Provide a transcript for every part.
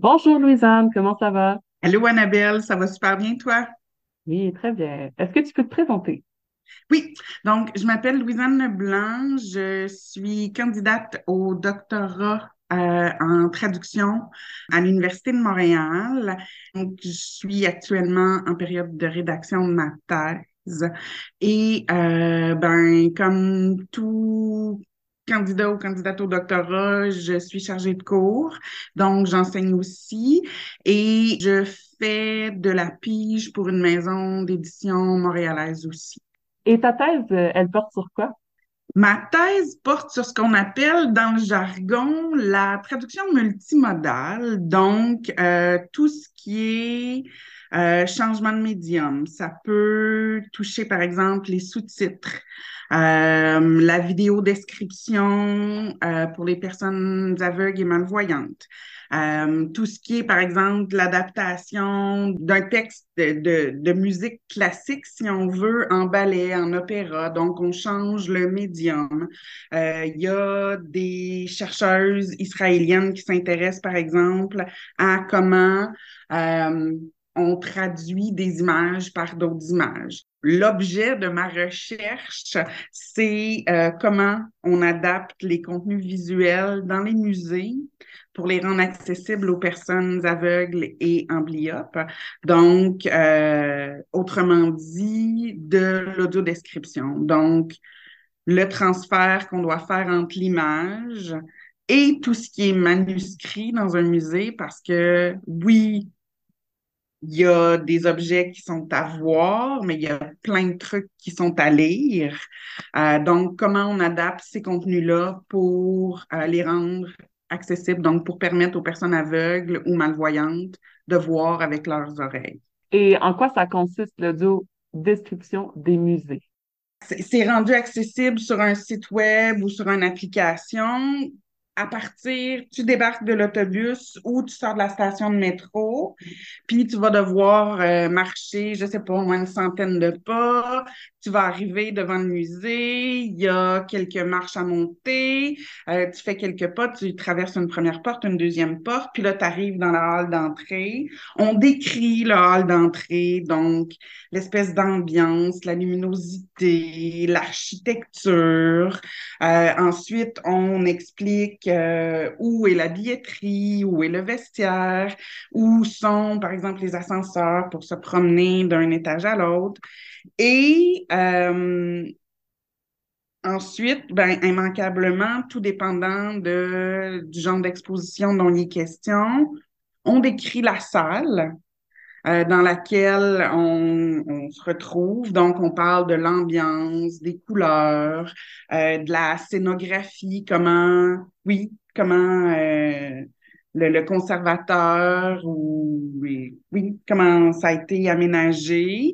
Bonjour Louisanne, comment ça va? Allô Annabelle, ça va super bien toi? Oui, très bien. Est-ce que tu peux te présenter? Oui, donc je m'appelle Louisanne Blanc, je suis candidate au doctorat euh, en traduction à l'Université de Montréal. Donc, je suis actuellement en période de rédaction de ma thèse. Et euh, ben, comme tout candidat ou candidate au doctorat, je suis chargée de cours, donc j'enseigne aussi et je fais de la pige pour une maison d'édition montréalaise aussi. Et ta thèse, euh, elle porte sur quoi? Ma thèse porte sur ce qu'on appelle dans le jargon la traduction multimodale, donc euh, tout ce qui est euh, changement de médium. Ça peut toucher par exemple les sous-titres, euh, la vidéo description euh, pour les personnes aveugles et malvoyantes. Euh, tout ce qui est, par exemple, l'adaptation d'un texte de, de, musique classique, si on veut, en ballet, en opéra. Donc, on change le médium. Euh, il y a des chercheuses israéliennes qui s'intéressent, par exemple, à comment euh, on traduit des images par d'autres images. L'objet de ma recherche, c'est euh, comment on adapte les contenus visuels dans les musées pour les rendre accessibles aux personnes aveugles et amblyopes. Donc, euh, autrement dit, de l'audiodescription. Donc, le transfert qu'on doit faire entre l'image et tout ce qui est manuscrit dans un musée, parce que oui, il y a des objets qui sont à voir, mais il y a plein de trucs qui sont à lire. Euh, donc, comment on adapte ces contenus-là pour euh, les rendre accessibles, donc pour permettre aux personnes aveugles ou malvoyantes de voir avec leurs oreilles. Et en quoi ça consiste l'audio-description des musées? C'est rendu accessible sur un site web ou sur une application à partir, tu débarques de l'autobus ou tu sors de la station de métro, puis tu vas devoir euh, marcher, je sais pas, au moins une centaine de pas. Tu vas arriver devant le musée, il y a quelques marches à monter, euh, tu fais quelques pas, tu traverses une première porte, une deuxième porte, puis là, tu arrives dans la hall d'entrée. On décrit le hall d'entrée, donc l'espèce d'ambiance, la luminosité, l'architecture. Euh, ensuite, on explique euh, où est la billetterie, où est le vestiaire, où sont, par exemple, les ascenseurs pour se promener d'un étage à l'autre. Et euh, ensuite, ben, immanquablement, tout dépendant de, du genre d'exposition dont il est question, on décrit la salle. Euh, dans laquelle on, se retrouve. Donc, on parle de l'ambiance, des couleurs, euh, de la scénographie, comment, oui, comment le, conservateur ou oui, comment ça a été aménagé.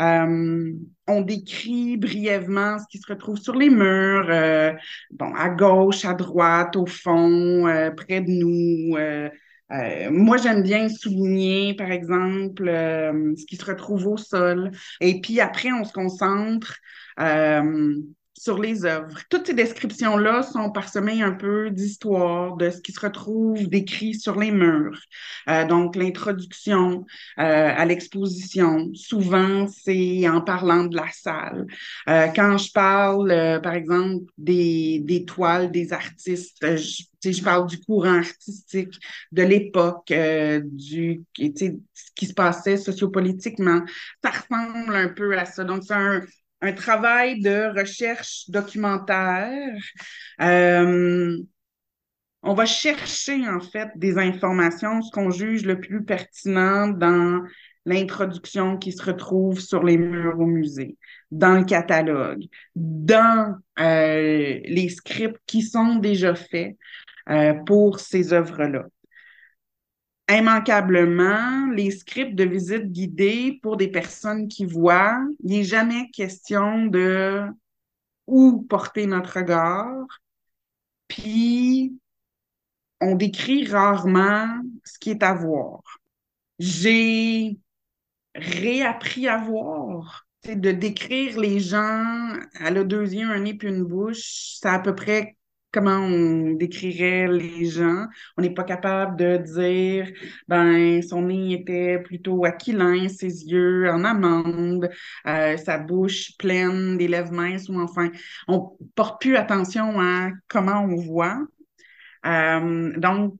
Euh, on décrit brièvement ce qui se retrouve sur les murs, euh, bon, à gauche, à droite, au fond, euh, près de nous. moi, j'aime bien souligner, par exemple, ce qui se retrouve au sol. Et puis après, on se concentre sur les œuvres. Toutes ces descriptions-là sont parsemées un peu d'histoire, de ce qui se retrouve décrit sur les murs. Euh, donc, l'introduction euh, à l'exposition, souvent, c'est en parlant de la salle. Euh, quand je parle, euh, par exemple, des, des toiles des artistes, je, je parle du courant artistique de l'époque, euh, du ce qui se passait sociopolitiquement. Ça ressemble un peu à ça. Donc, c'est un, un travail de recherche documentaire. Euh, on va chercher en fait des informations, ce qu'on juge le plus pertinent dans l'introduction qui se retrouve sur les murs au musée, dans le catalogue, dans euh, les scripts qui sont déjà faits euh, pour ces œuvres-là immanquablement les scripts de visite guidée pour des personnes qui voient. Il n'est jamais question de où porter notre regard. Puis, on décrit rarement ce qui est à voir. J'ai réappris à voir. de décrire les gens à le deux yeux, un nez puis une bouche, c'est à peu près comment on décrirait les gens. On n'est pas capable de dire, ben, son nez était plutôt aquilin, ses yeux en amande, euh, sa bouche pleine, des lèvres minces, ou enfin, on porte plus attention à comment on voit. Euh, donc,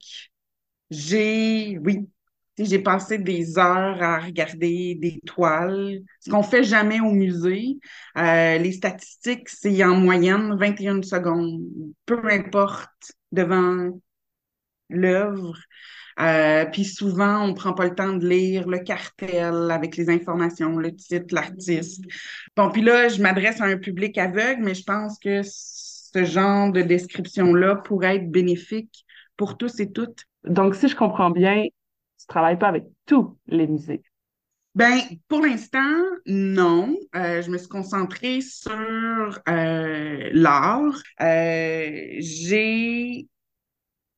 j'ai, oui, j'ai passé des heures à regarder des toiles, ce qu'on fait jamais au musée. Euh, les statistiques, c'est en moyenne 21 secondes, peu importe devant l'œuvre. Euh, puis souvent, on prend pas le temps de lire le cartel avec les informations, le titre, l'artiste. Bon, puis là, je m'adresse à un public aveugle, mais je pense que ce genre de description-là pourrait être bénéfique pour tous et toutes. Donc, si je comprends bien, tu travailles pas avec tous les musées. Ben, pour l'instant, non. Euh, je me suis concentrée sur euh, l'art. Euh, j'ai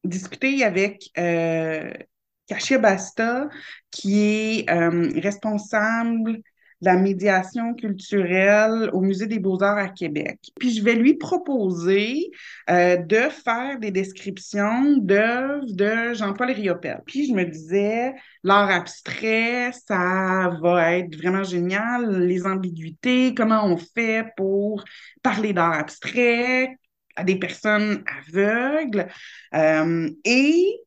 discuté avec Kashia Basta, qui est responsable la médiation culturelle au Musée des beaux-arts à Québec. Puis je vais lui proposer euh, de faire des descriptions d'œuvres de Jean-Paul Riopel. Puis je me disais, l'art abstrait, ça va être vraiment génial, les ambiguïtés, comment on fait pour parler d'art abstrait à des personnes aveugles. Euh, et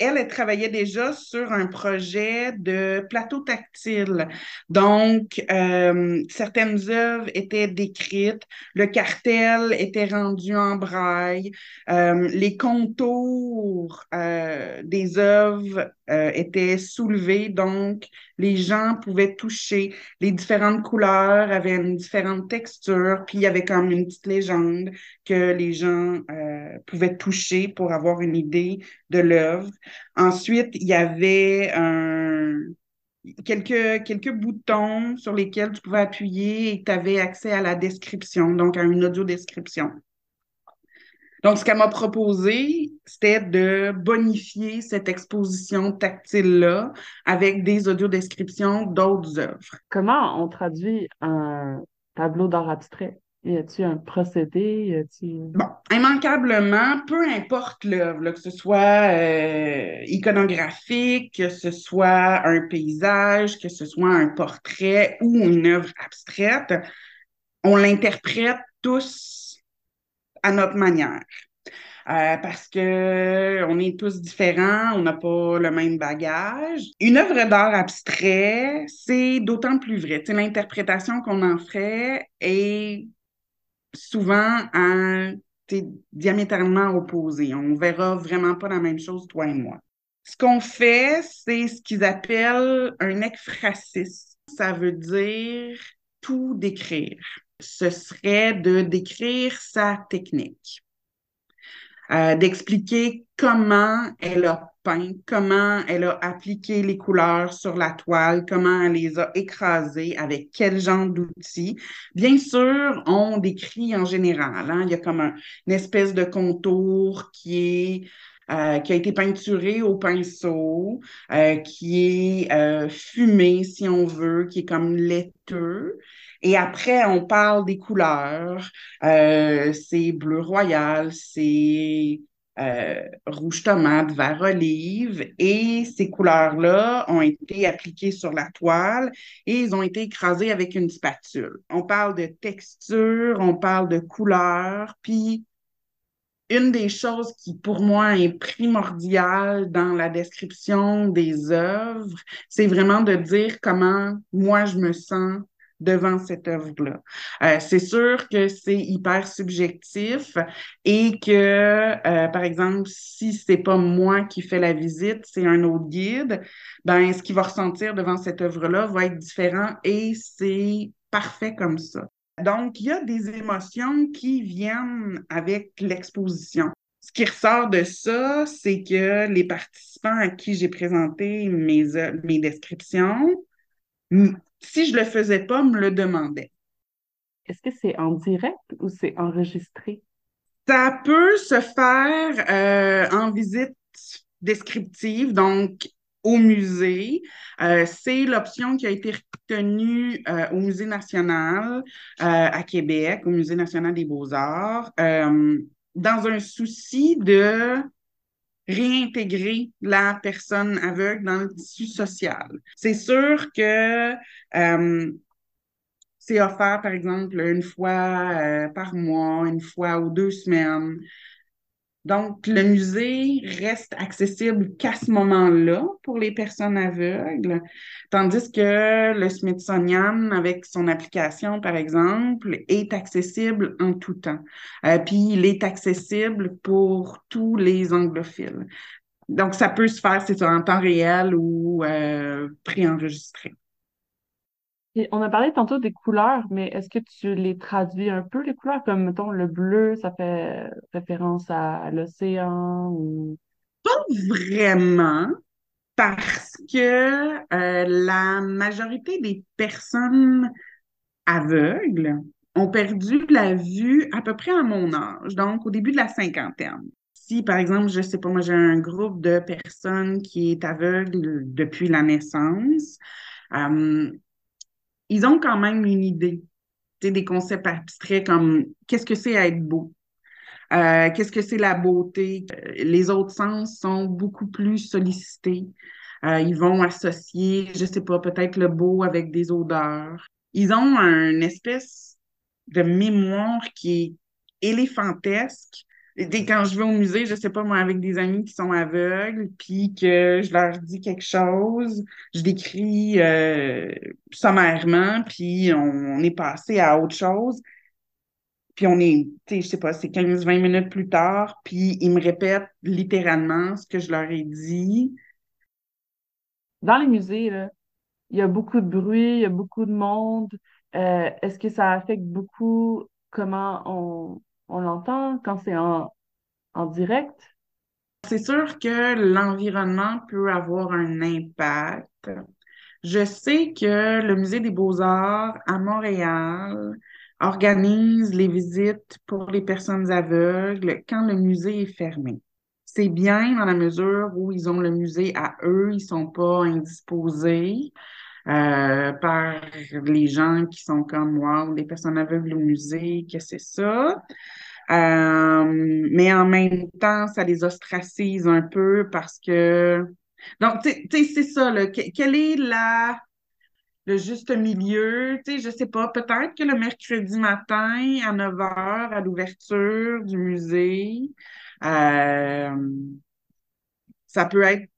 elle, travaillait déjà sur un projet de plateau tactile. Donc, euh, certaines œuvres étaient décrites, le cartel était rendu en braille, euh, les contours euh, des œuvres étaient soulevés, donc les gens pouvaient toucher. Les différentes couleurs avaient une différente texture, puis il y avait comme une petite légende que les gens pouvaient toucher pour avoir une idée de l'œuvre. Ensuite, il y avait quelques, quelques boutons sur lesquels tu pouvais appuyer et tu avais accès à la description, donc à une audio-description. Donc, ce qu'elle m'a proposé, c'était de bonifier cette exposition tactile-là avec des audiodescriptions d'autres œuvres. Comment on traduit un tableau d'art abstrait? Y a-t-il un procédé? Bon, immanquablement, peu importe l'œuvre, que ce soit euh, iconographique, que ce soit un paysage, que ce soit un portrait ou une œuvre abstraite, on l'interprète tous à notre manière. Euh, parce que on est tous différents, on n'a pas le même bagage. Une œuvre d'art abstrait, c'est d'autant plus vrai. L'interprétation qu'on en ferait est souvent à diamétralement opposés. On ne verra vraiment pas la même chose, toi et moi. Ce qu'on fait, c'est ce qu'ils appellent un ekphrasis. Ça veut dire tout décrire. Ce serait de décrire sa technique, euh, d'expliquer comment elle a peint, comment elle a appliqué les couleurs sur la toile, comment elle les a écrasées, avec quel genre d'outils. Bien sûr, on décrit en général. Hein, il y a comme une espèce de contour euh, qui a été peinturé au pinceau, euh, qui est euh, fumé, si on veut, qui est comme laiteux. Et après, on parle des couleurs. c'est bleu royal, c'est euh, rouge tomate, vert olive, et ces couleurs-là ont été appliquées sur la toile et ils ont été écrasés avec une spatule. On parle de texture, on parle de couleur, puis une des choses qui, pour moi, est primordiale dans la description des œuvres, c'est vraiment de dire comment moi je me sens devant cette œuvre-là. Euh, c'est sûr que c'est hyper subjectif et que, euh, par exemple, si c'est pas moi qui fais la visite, c'est un autre guide, ben ce qu'il va ressentir devant cette œuvre-là va être différent et c'est parfait comme ça. Donc, il y a des émotions qui viennent avec l'exposition. Ce qui ressort de ça, c'est que les participants à qui j'ai présenté mes, mes descriptions si je le faisais pas, me le demandait. Est-ce que c'est en direct ou c'est enregistré? Ça peut se faire euh, en visite descriptive, donc au musée. Euh, c'est l'option qui a été retenue euh, au Musée national à Québec, au Musée national des beaux-arts. dans un souci de réintégrer la personne aveugle dans le tissu social. C'est sûr que euh, c'est offert, par exemple, une fois euh, par mois, une fois ou deux semaines. Donc, le musée reste accessible qu'à ce moment-là pour les personnes aveugles, tandis que le Smithsonian, avec son application, par exemple, est accessible en tout temps. Euh, puis, il est accessible pour tous les anglophiles. Donc, ça peut se faire, c'est en temps réel ou euh, préenregistré on a parlé tantôt des couleurs, mais est-ce que tu les traduis un peu, les couleurs? Comme, mettons, le bleu, ça fait référence à, l'océan. Pas vraiment, parce que euh, la majorité des personnes aveugles ont perdu la vue à peu près à mon âge, donc au début de la cinquantaine. Si, par exemple, je sais pas, moi, j'ai un groupe de personnes qui est aveugle depuis la naissance, euh, ils ont quand même une idée des concepts abstraits comme qu'est-ce que c'est être beau, euh, qu'est-ce que c'est la beauté? Les autres sens sont beaucoup plus sollicités. Euh, ils vont associer, je sais pas, peut-être le beau avec des odeurs. Ils ont une espèce de mémoire qui est éléphantesque quand je vais au musée, je sais pas, moi, avec des amis qui sont aveugles, puis que je leur dis quelque chose, je décris euh, sommairement, puis on, est passé à autre chose. Puis on est, tu sais, je sais pas, c'est 15-20 minutes plus tard, puis ils me répètent littéralement ce que je leur ai dit. Dans les musées, là, il y a beaucoup de bruit, il y a beaucoup de monde. Euh, est-ce que ça affecte beaucoup comment on, on l'entend quand c'est en, direct? C'est sûr que l'environnement peut avoir un impact. Je sais que le Musée des beaux-arts à Montréal organise les visites pour les personnes aveugles quand le musée est fermé. C'est bien dans la mesure où ils ont le musée à eux, ils sont pas indisposés euh, par les gens qui sont comme ou les personnes aveugles au musée, que c'est ça. Euh, mais en même temps, ça les ostracise un peu parce que. Donc, tu sais, c'est ça, là. quel est la, le juste milieu? Tu sais, je sais pas, peut-être que le mercredi matin à 9 h, à l'ouverture du musée, euh, ça peut être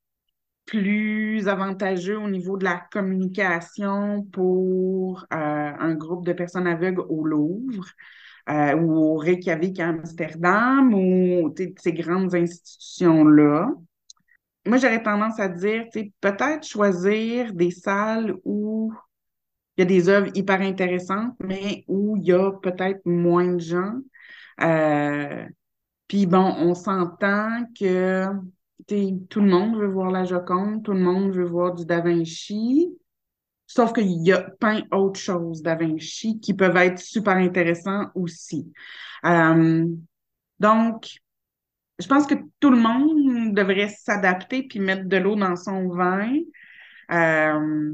plus avantageux au niveau de la communication pour euh, un groupe de personnes aveugles au Louvre. Euh, ou au Reykjavik à Amsterdam ou ces grandes institutions-là. Moi, j'aurais tendance à dire, peut-être choisir des salles où il y a des œuvres hyper intéressantes, mais où il y a peut-être moins de gens. Euh, puis bon, on s'entend que tout le monde veut voir la Joconde, tout le monde veut voir du Da Vinci. Sauf qu'il y a plein d'autres choses Da Vinci qui peuvent être super intéressants aussi. Euh, donc, je pense que tout le monde devrait s'adapter puis mettre de l'eau dans son vin. Euh,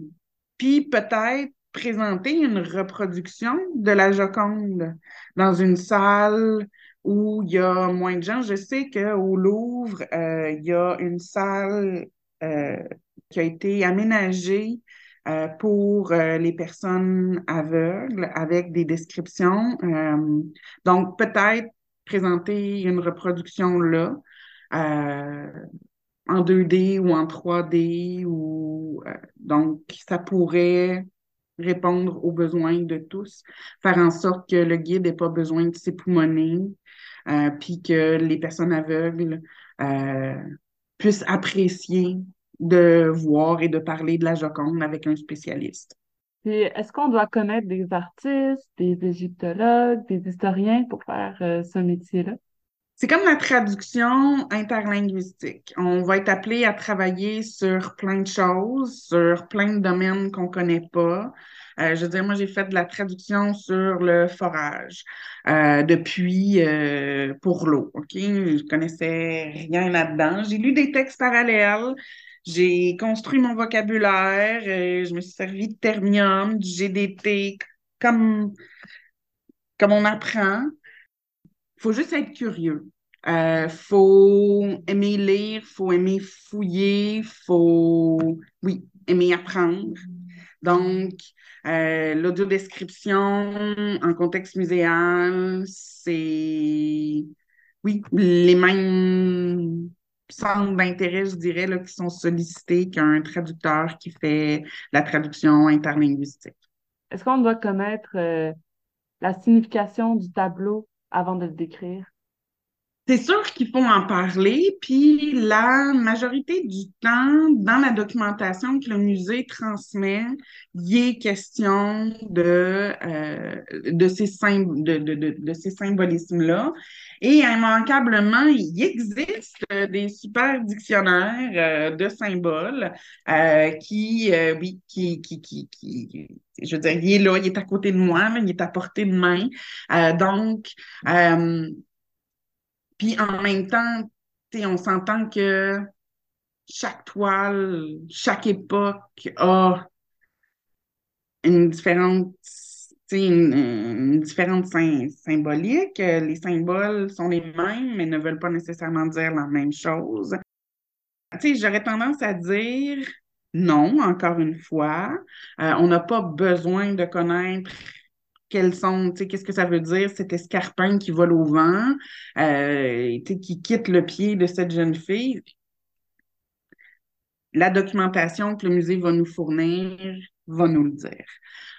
puis peut-être présenter une reproduction de la Joconde dans une salle où il y a moins de gens. Je sais qu'au Louvre, euh, il y a une salle qui a été aménagée euh, pour euh, les personnes aveugles avec des descriptions. Euh, donc, peut-être présenter une reproduction là en 2D ou en 3D ou donc ça pourrait répondre aux besoins de tous, faire en sorte que le guide n'ait pas besoin de s'époumoner, euh, puis que les personnes aveugles puissent apprécier de voir et de parler de la Joconde avec un spécialiste. Est-ce qu'on doit connaître des artistes, des égyptologues, des historiens pour faire euh, ce métier-là? C'est comme la traduction interlinguistique. On va être appelé à travailler sur plein de choses, sur plein de domaines qu'on connaît pas. Euh, je veux dire, moi, j'ai fait de la traduction sur le forage euh, depuis pour l'eau. OK? Je connaissais rien là-dedans. J'ai lu des textes parallèles. J'ai construit mon vocabulaire, euh, je me suis servi de termium, du GDT, comme, comme on apprend. Faut juste être curieux. Euh, faut aimer lire, faut aimer fouiller, faut, oui, aimer apprendre. Donc, euh, l'audiodescription en contexte muséal, c'est, oui, les mêmes centres d'intérêt, je dirais, là, qui sont sollicités qu'un traducteur qui fait la traduction interlinguistique. Est-ce qu'on doit connaître euh, la signification du tableau avant de le décrire? C'est sûr qu'il faut en parler, puis la majorité du temps, dans la documentation que le musée transmet, il est question de, euh, de ces, de, de, de, de ces symbolismes-là. Et immanquablement, il existe des super dictionnaires euh, de symboles euh, qui, oui, qui, qui, qui, je veux dire, il est là, il est à côté de moi, il est à portée de main. donc, puis en même temps, on s'entend que chaque toile, chaque époque a une différente, une, une différente symbolique. Les symboles sont les mêmes, mais ne veulent pas nécessairement dire la même chose. J'aurais tendance à dire non, encore une fois. Euh, on n'a pas besoin de connaître quels sont, qu'est-ce que ça veut dire, cet escarpin qui vole au vent, euh, qui quitte le pied de cette jeune fille. La documentation que le musée va nous fournir va nous le dire.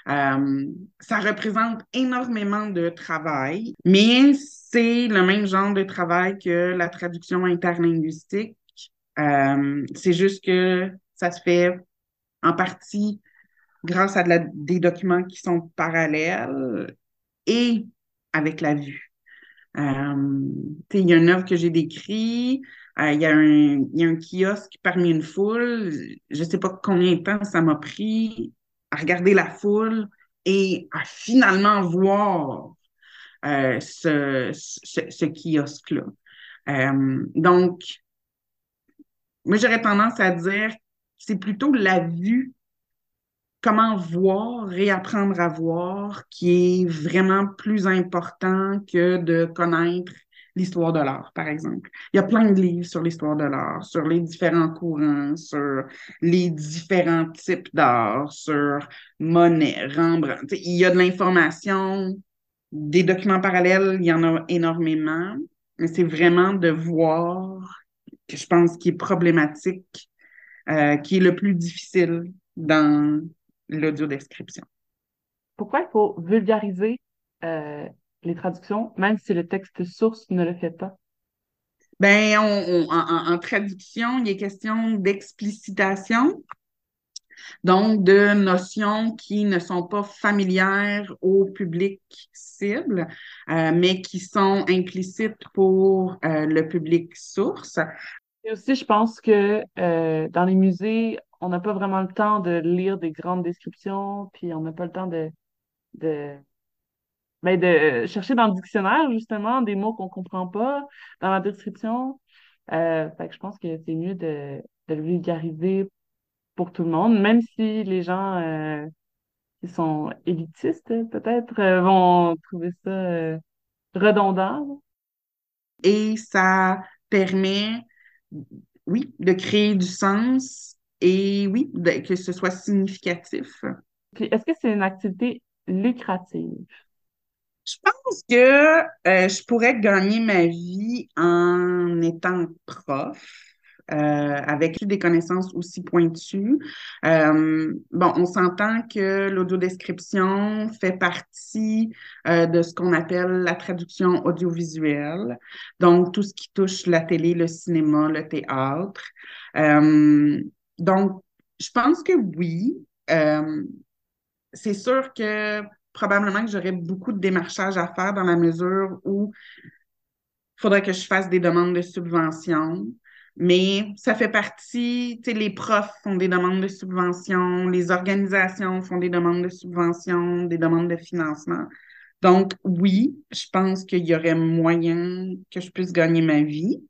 Euh, ça représente énormément de travail, mais c'est le même genre de travail que la traduction interlinguistique. Euh, c'est juste que ça se fait en partie grâce à des documents qui sont parallèles et avec la vue. Euh, il y a une œuvre que j'ai décrite, euh, il, y a un, y a un kiosque parmi une foule. Je ne sais pas combien de temps ça m'a pris à regarder la foule et à finalement voir euh, ce, ce, kiosque-là. donc, moi, j'aurais tendance à dire que c'est plutôt la vue comment voir, réapprendre à voir, qui est vraiment plus important que de connaître l'histoire de l'art, par exemple. Il y a plein de livres sur l'histoire de l'art, sur les différents courants, sur les différents types d'art, sur Monet, Rembrandt. il y a de l'information, des documents parallèles, il y en a énormément, mais c'est vraiment de voir que je pense qui est problématique, euh, qui est le plus difficile dans l'audio-description. Pourquoi il faut vulgariser euh, les traductions, même si le texte source ne le fait pas? Ben, en, traduction, il est question d'explicitation, donc de notions qui ne sont pas familières au public cible, euh, mais qui sont implicites pour euh, le public source. Et aussi, je pense que dans les musées, on n'a pas vraiment le temps de lire des grandes descriptions, puis on n'a pas le temps de, de, de chercher dans le dictionnaire, justement, des mots qu'on comprend pas dans la description. Euh, fait que je pense que c'est mieux de, de le vulgariser pour tout le monde, même si les gens euh, qui sont élitistes, peut-être, euh, vont trouver ça euh, redondant. Et ça permet, oui, de créer du sens et oui, que ce soit significatif. Est-ce que c'est une activité lucrative? Je pense que euh, je pourrais gagner ma vie en étant prof. Euh, avec des connaissances aussi pointues. Euh, bon, on s'entend que l'audiodescription fait partie de ce qu'on appelle la traduction audiovisuelle, donc tout ce qui touche la télé, le cinéma, le théâtre. Donc, je pense que oui. C'est sûr que probablement que j'aurais beaucoup de démarchage à faire dans la mesure où il faudrait que je fasse des demandes de subvention. Mais ça fait partie, tu sais, les profs font des demandes de subvention, les organisations font des demandes de subvention, des demandes de financement. Donc, oui, je pense qu'il y aurait moyen que je puisse gagner ma vie.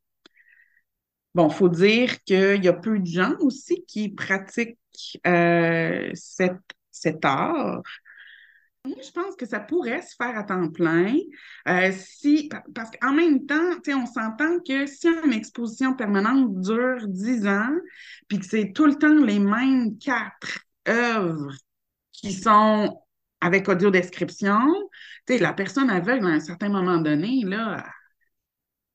Bon, il faut dire qu'il y a peu de gens aussi qui pratiquent euh, cet, art. Moi, je pense que ça pourrait se faire à temps plein. Euh, si, parce qu'en même temps, on s'entend que si une exposition permanente dure 10 ans, puis que c'est tout le temps les mêmes quatre œuvres qui sont avec audio description, la personne aveugle à un certain moment donné, là,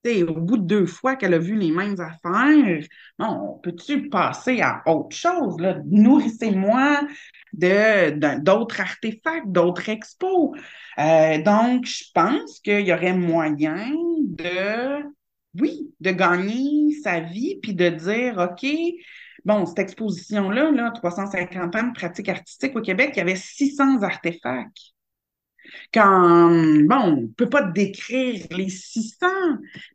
au bout de deux fois qu'elle a vu les mêmes affaires, bon, peux-tu passer à autre chose? Nourrissez-moi de, d'autres artefacts, d'autres expos. Euh, donc, je pense qu'il y aurait moyen de, oui, de gagner sa vie, puis de dire, OK, bon, cette exposition-là, là, 350 ans de pratique artistique au Québec, il y avait 600 artefacts. Quand, bon, on ne peut pas décrire les 600,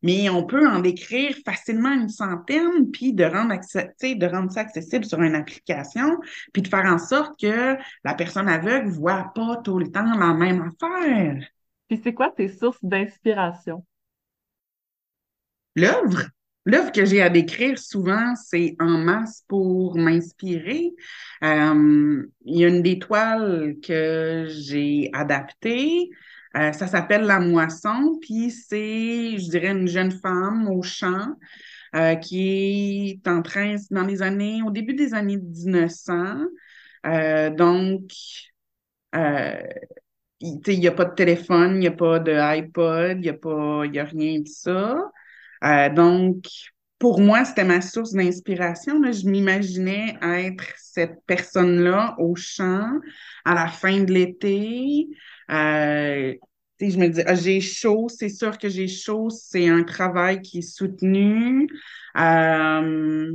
mais on peut en décrire facilement une centaine, puis de rendre, de rendre ça accessible sur une application, puis de faire en sorte que la personne aveugle ne voit pas tout le temps la même affaire. Puis c'est quoi tes sources d'inspiration? L'œuvre? L'œuvre que j'ai à décrire souvent, c'est en masse pour m'inspirer. Euh, il y a une des toiles que j'ai adaptée. Euh, ça s'appelle La Moisson, puis c'est, je dirais, une jeune femme au champ euh, qui est en train, dans les années, au début des années 1900. donc, il n'y a pas de téléphone, il n'y a pas de iPod, il n'y a, pas, a rien de ça. Euh, donc, pour moi, c'était ma source d'inspiration. Je m'imaginais être cette personne-là au champ à la fin de l'été. Euh, je me dis, ah, j'ai chaud, c'est sûr que j'ai chaud, c'est un travail qui est soutenu. Euh,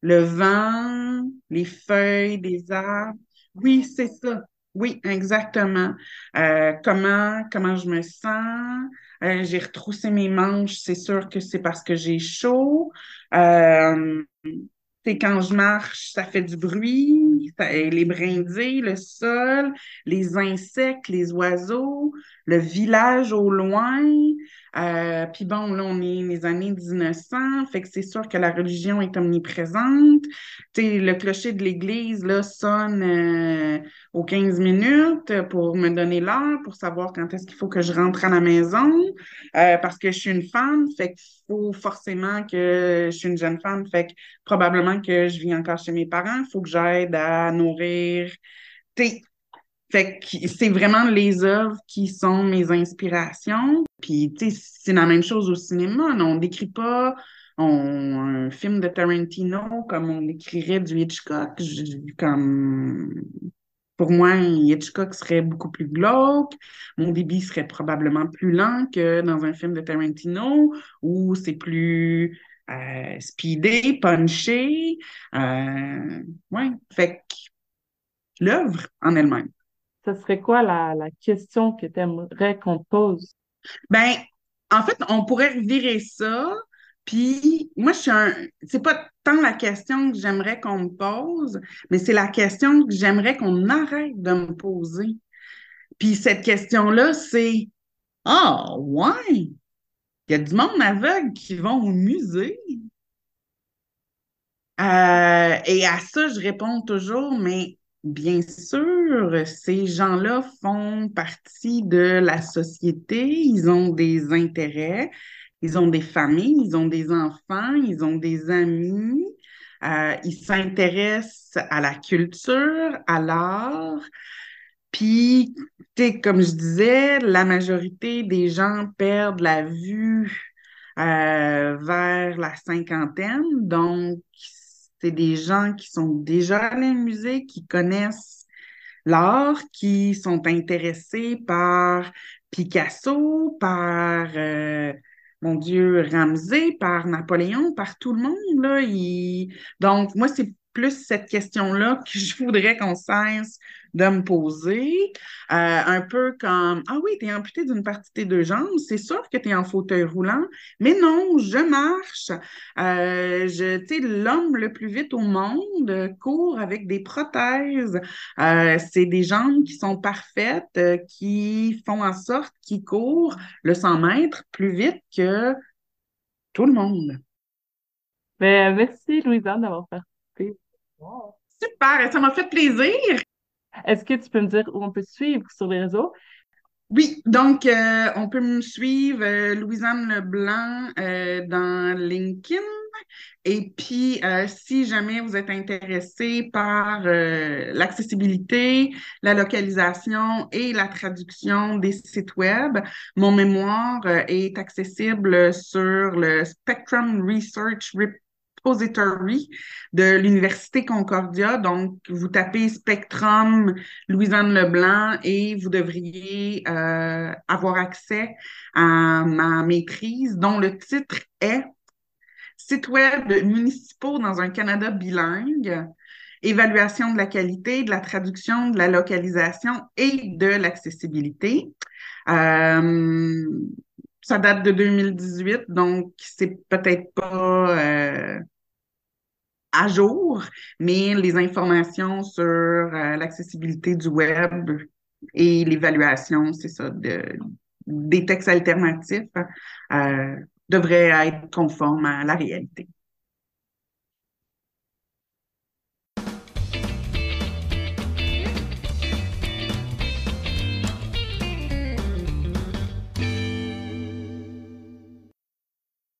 le vent, les feuilles des arbres. Oui, c'est ça. Oui, exactement. Euh, comment, comment je me sens? Euh, j'ai retroussé mes manches, c'est sûr que c'est parce que j'ai chaud. Euh, quand je marche, ça fait du bruit, les brindilles, le sol, les insectes, les oiseaux, le village au loin. Euh, puis bon, là, on est les années 1900, fait que c'est sûr que la religion est omniprésente. sais, le clocher de l'église, là, sonne euh, aux 15 minutes pour me donner l'heure, pour savoir quand est-ce qu'il faut que je rentre à la maison, euh, parce que je suis une femme, fait qu'il faut forcément que je suis une jeune femme, fait que probablement que je vis encore chez mes parents, il faut que j'aide à nourrir. Que c'est vraiment les œuvres qui sont mes inspirations. Puis, c'est la même chose au cinéma. On décrit pas un film de Tarantino comme on écrirait du Hitchcock. Comme, pour moi, Hitchcock serait beaucoup plus glauque. Mon débit serait probablement plus lent que dans un film de Tarantino où c'est plus euh, speedé, punché. Euh, ouais. Fait que l'œuvre en elle-même ce serait quoi la, question que tu aimerais qu'on te pose? Ben, en fait, on pourrait revirer ça. Puis, moi, je suis un. C'est pas tant la question que j'aimerais qu'on me pose, mais c'est la question que j'aimerais qu'on arrête de me poser. Puis, cette question-là, c'est Ah, ouais! Il y a du monde aveugle qui vont au musée. Euh, et à ça, je réponds toujours, mais Bien sûr, ces gens-là font partie de la société, ils ont des intérêts, ils ont des familles, ils ont des enfants, ils ont des amis, euh, ils s'intéressent à la culture, à l'art. Puis, comme je disais, la majorité des gens perdent la vue euh, vers la cinquantaine, donc c'est des gens qui sont déjà allés au musée, qui connaissent l'art, qui sont intéressés par Picasso, par, euh, mon Dieu, Ramsey, par Napoléon, par tout le monde. Donc, moi, c'est plus cette question-là que je voudrais qu'on cesse de me poser. Euh, un peu comme Ah oui, tu es amputé d'une partie de tes deux jambes, c'est sûr que tu es en fauteuil roulant, mais non, je marche. Euh, je, tu sais, l'homme le plus vite au monde court avec des prothèses. Euh, c'est des jambes qui sont parfaites, qui font en sorte qu'ils courent le 100 mètres plus vite que tout le monde. Ben, merci, Louisa, d'avoir participé. Super, ça m'a fait plaisir. Est-ce que tu peux me dire où on peut te suivre sur les réseaux? Oui, donc euh, on peut me suivre, euh, Louisanne Leblanc, euh, dans LinkedIn. Et puis, si jamais vous êtes intéressé par l'accessibilité, la localisation et la traduction des sites web, mon mémoire est accessible sur le Spectrum Research De l'Université Concordia. Donc, vous tapez Spectrum Louisanne Leblanc et vous devriez euh, avoir accès à ma maîtrise dont le titre est Site web municipaux dans un Canada bilingue, évaluation de la qualité, de la traduction, de la localisation et de l'accessibilité. Euh, ça date de 2018, donc c'est peut-être pas euh, à jour, mais les informations sur euh, l'accessibilité du web et l'évaluation, c'est ça, de, des textes alternatifs euh, devraient être conformes à la réalité.